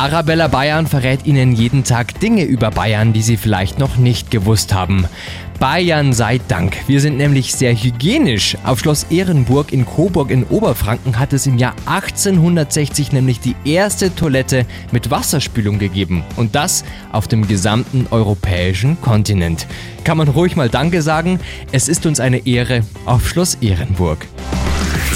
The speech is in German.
Arabella Bayern verrät Ihnen jeden Tag Dinge über Bayern, die Sie vielleicht noch nicht gewusst haben. Bayern sei Dank. Wir sind nämlich sehr hygienisch. Auf Schloss Ehrenburg in Coburg in Oberfranken hat es im Jahr 1860 nämlich die erste Toilette mit Wasserspülung gegeben. Und das auf dem gesamten europäischen Kontinent. Kann man ruhig mal Danke sagen. Es ist uns eine Ehre auf Schloss Ehrenburg.